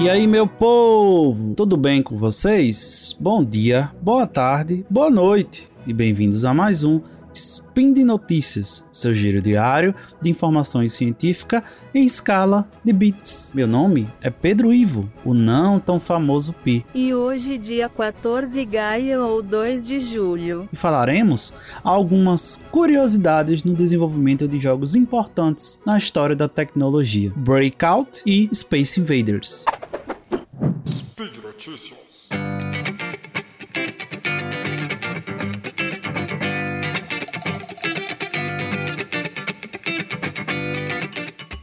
E aí, meu povo, tudo bem com vocês? Bom dia, boa tarde, boa noite e bem-vindos a mais um Spin de Notícias, seu giro diário de informações científicas em escala de bits. Meu nome é Pedro Ivo, o não tão famoso Pi. E hoje, dia 14 Gaia ou 2 de julho. E falaremos algumas curiosidades no desenvolvimento de jogos importantes na história da tecnologia: Breakout e Space Invaders. Notícias.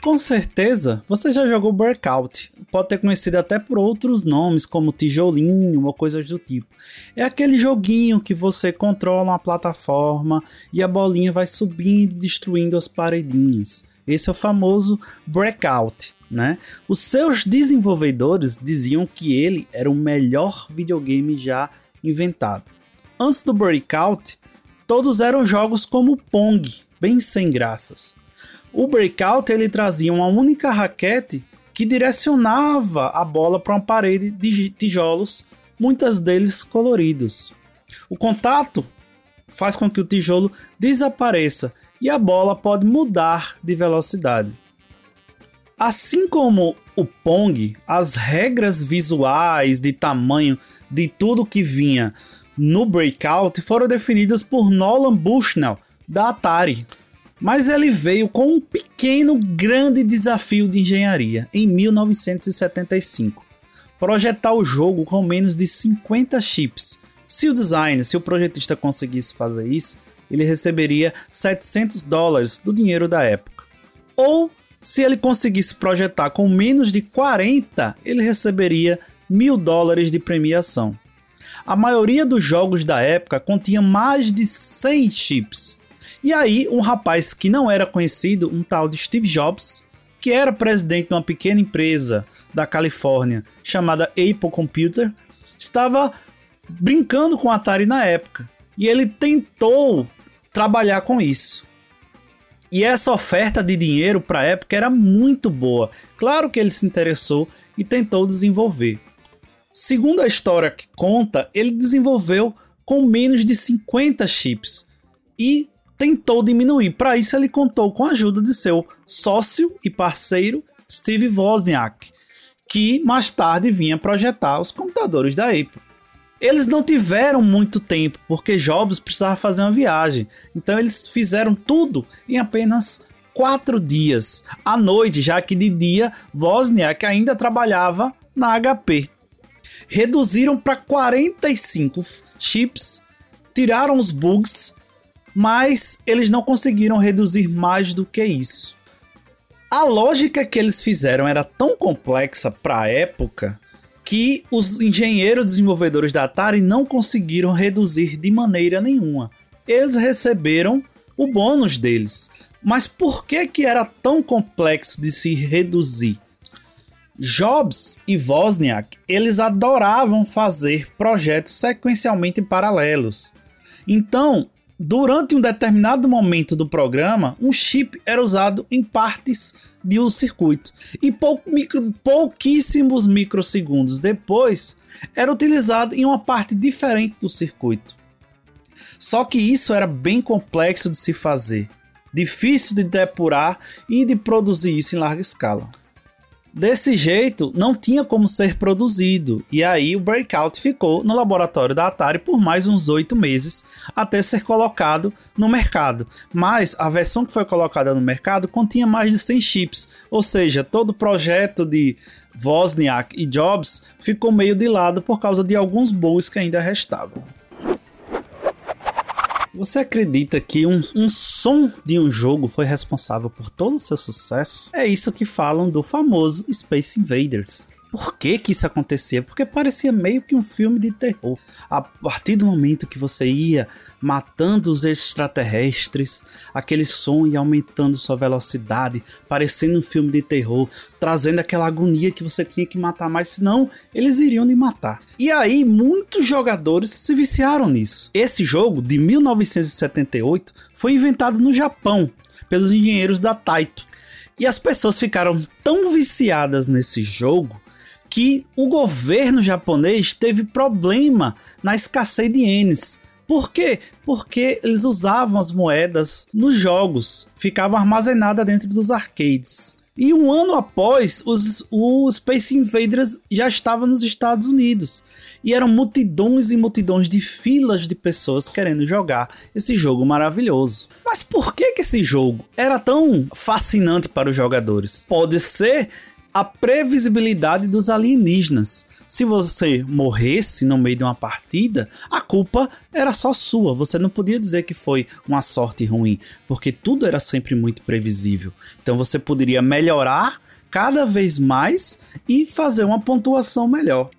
Com certeza, você já jogou Breakout. Pode ter conhecido até por outros nomes, como tijolinho ou coisas do tipo. É aquele joguinho que você controla uma plataforma e a bolinha vai subindo destruindo as paredinhas. Esse é o famoso Breakout. Né? Os seus desenvolvedores diziam que ele era o melhor videogame já inventado. Antes do Breakout, todos eram jogos como Pong, bem sem graças. O breakout ele trazia uma única raquete que direcionava a bola para uma parede de tijolos, muitas deles coloridos. O contato faz com que o tijolo desapareça e a bola pode mudar de velocidade. Assim como o Pong, as regras visuais de tamanho de tudo que vinha no Breakout foram definidas por Nolan Bushnell da Atari. Mas ele veio com um pequeno, grande desafio de engenharia em 1975: projetar o jogo com menos de 50 chips. Se o designer, se o projetista conseguisse fazer isso, ele receberia 700 dólares do dinheiro da época. Ou se ele conseguisse projetar com menos de 40, ele receberia mil dólares de premiação. A maioria dos jogos da época continha mais de 100 chips. E aí, um rapaz que não era conhecido, um tal de Steve Jobs, que era presidente de uma pequena empresa da Califórnia chamada Apple Computer, estava brincando com a Atari na época. E ele tentou trabalhar com isso. E essa oferta de dinheiro para a época era muito boa. Claro que ele se interessou e tentou desenvolver. Segundo a história que conta, ele desenvolveu com menos de 50 chips e tentou diminuir. Para isso, ele contou com a ajuda de seu sócio e parceiro Steve Wozniak, que mais tarde vinha projetar os computadores da Apple. Eles não tiveram muito tempo, porque Jobs precisava fazer uma viagem. Então eles fizeram tudo em apenas quatro dias. À noite, já que de dia Wozniak ainda trabalhava na HP. Reduziram para 45 chips, tiraram os bugs mas eles não conseguiram reduzir mais do que isso. A lógica que eles fizeram era tão complexa para a época que os engenheiros desenvolvedores da Atari não conseguiram reduzir de maneira nenhuma. Eles receberam o bônus deles. Mas por que que era tão complexo de se reduzir? Jobs e Wozniak, eles adoravam fazer projetos sequencialmente paralelos. Então, Durante um determinado momento do programa, um chip era usado em partes de um circuito e pou, micro, pouquíssimos microsegundos depois era utilizado em uma parte diferente do circuito. Só que isso era bem complexo de se fazer, difícil de depurar e de produzir isso em larga escala. Desse jeito, não tinha como ser produzido, e aí o Breakout ficou no laboratório da Atari por mais uns oito meses até ser colocado no mercado. Mas a versão que foi colocada no mercado continha mais de 100 chips, ou seja, todo o projeto de Wozniak e Jobs ficou meio de lado por causa de alguns bugs que ainda restavam. Você acredita que um, um som de um jogo foi responsável por todo o seu sucesso? É isso que falam do famoso Space Invaders. Por que que isso acontecia? Porque parecia meio que um filme de terror. A partir do momento que você ia matando os extraterrestres, aquele som ia aumentando sua velocidade, parecendo um filme de terror, trazendo aquela agonia que você tinha que matar mais, senão eles iriam lhe matar. E aí muitos jogadores se viciaram nisso. Esse jogo de 1978 foi inventado no Japão pelos engenheiros da Taito. E as pessoas ficaram tão viciadas nesse jogo que o governo japonês teve problema na escassez de ienes. Por quê? Porque eles usavam as moedas nos jogos, ficavam armazenadas dentro dos arcades. E um ano após, os, o Space Invaders já estava nos Estados Unidos. E eram multidões e multidões de filas de pessoas querendo jogar esse jogo maravilhoso. Mas por que, que esse jogo era tão fascinante para os jogadores? Pode ser a previsibilidade dos alienígenas. Se você morresse no meio de uma partida, a culpa era só sua. Você não podia dizer que foi uma sorte ruim, porque tudo era sempre muito previsível. Então você poderia melhorar cada vez mais e fazer uma pontuação melhor.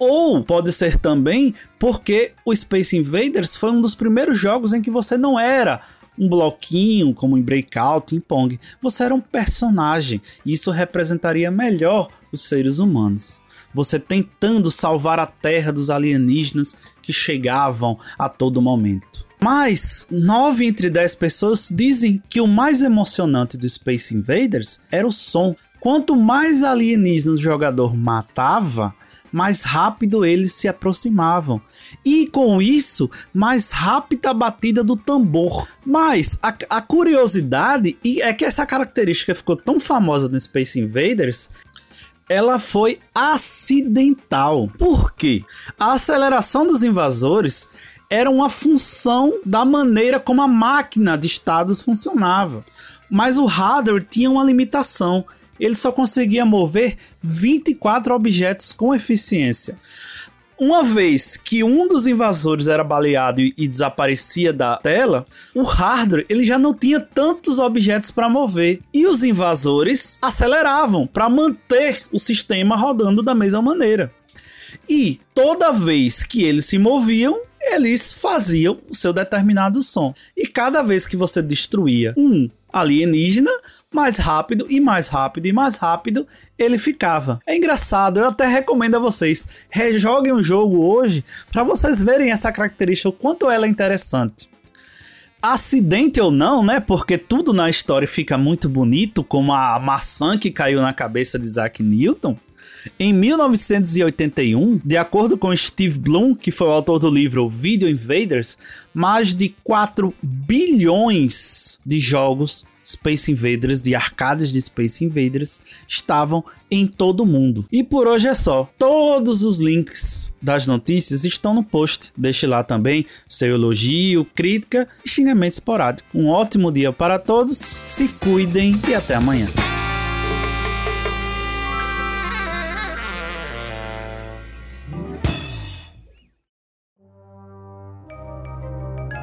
Ou pode ser também porque o Space Invaders foi um dos primeiros jogos em que você não era um bloquinho, como em Breakout, em Pong. Você era um personagem e isso representaria melhor os seres humanos. Você tentando salvar a Terra dos alienígenas que chegavam a todo momento. Mas 9 entre 10 pessoas dizem que o mais emocionante do Space Invaders era o som. Quanto mais alienígenas o jogador matava, mais rápido eles se aproximavam. E com isso, mais rápida a batida do tambor. Mas a, a curiosidade é que essa característica ficou tão famosa no Space Invaders ela foi acidental. Por quê? A aceleração dos invasores era uma função da maneira como a máquina de estados funcionava. Mas o hardware tinha uma limitação ele só conseguia mover 24 objetos com eficiência. Uma vez que um dos invasores era baleado e, e desaparecia da tela, o hardware ele já não tinha tantos objetos para mover e os invasores aceleravam para manter o sistema rodando da mesma maneira. E toda vez que eles se moviam, eles faziam o seu determinado som. E cada vez que você destruía um alienígena, mais rápido e mais rápido e mais rápido ele ficava. É engraçado, eu até recomendo a vocês, rejoguem o jogo hoje para vocês verem essa característica, o quanto ela é interessante. Acidente ou não, né? Porque tudo na história fica muito bonito, como a maçã que caiu na cabeça de Isaac Newton. Em 1981, de acordo com Steve Bloom, que foi o autor do livro Video Invaders, mais de 4 bilhões de jogos Space Invaders, de arcades de Space Invaders, estavam em todo o mundo. E por hoje é só. Todos os links das notícias estão no post. Deixe lá também seu elogio, crítica e xingamento esporádico. Um ótimo dia para todos, se cuidem e até amanhã.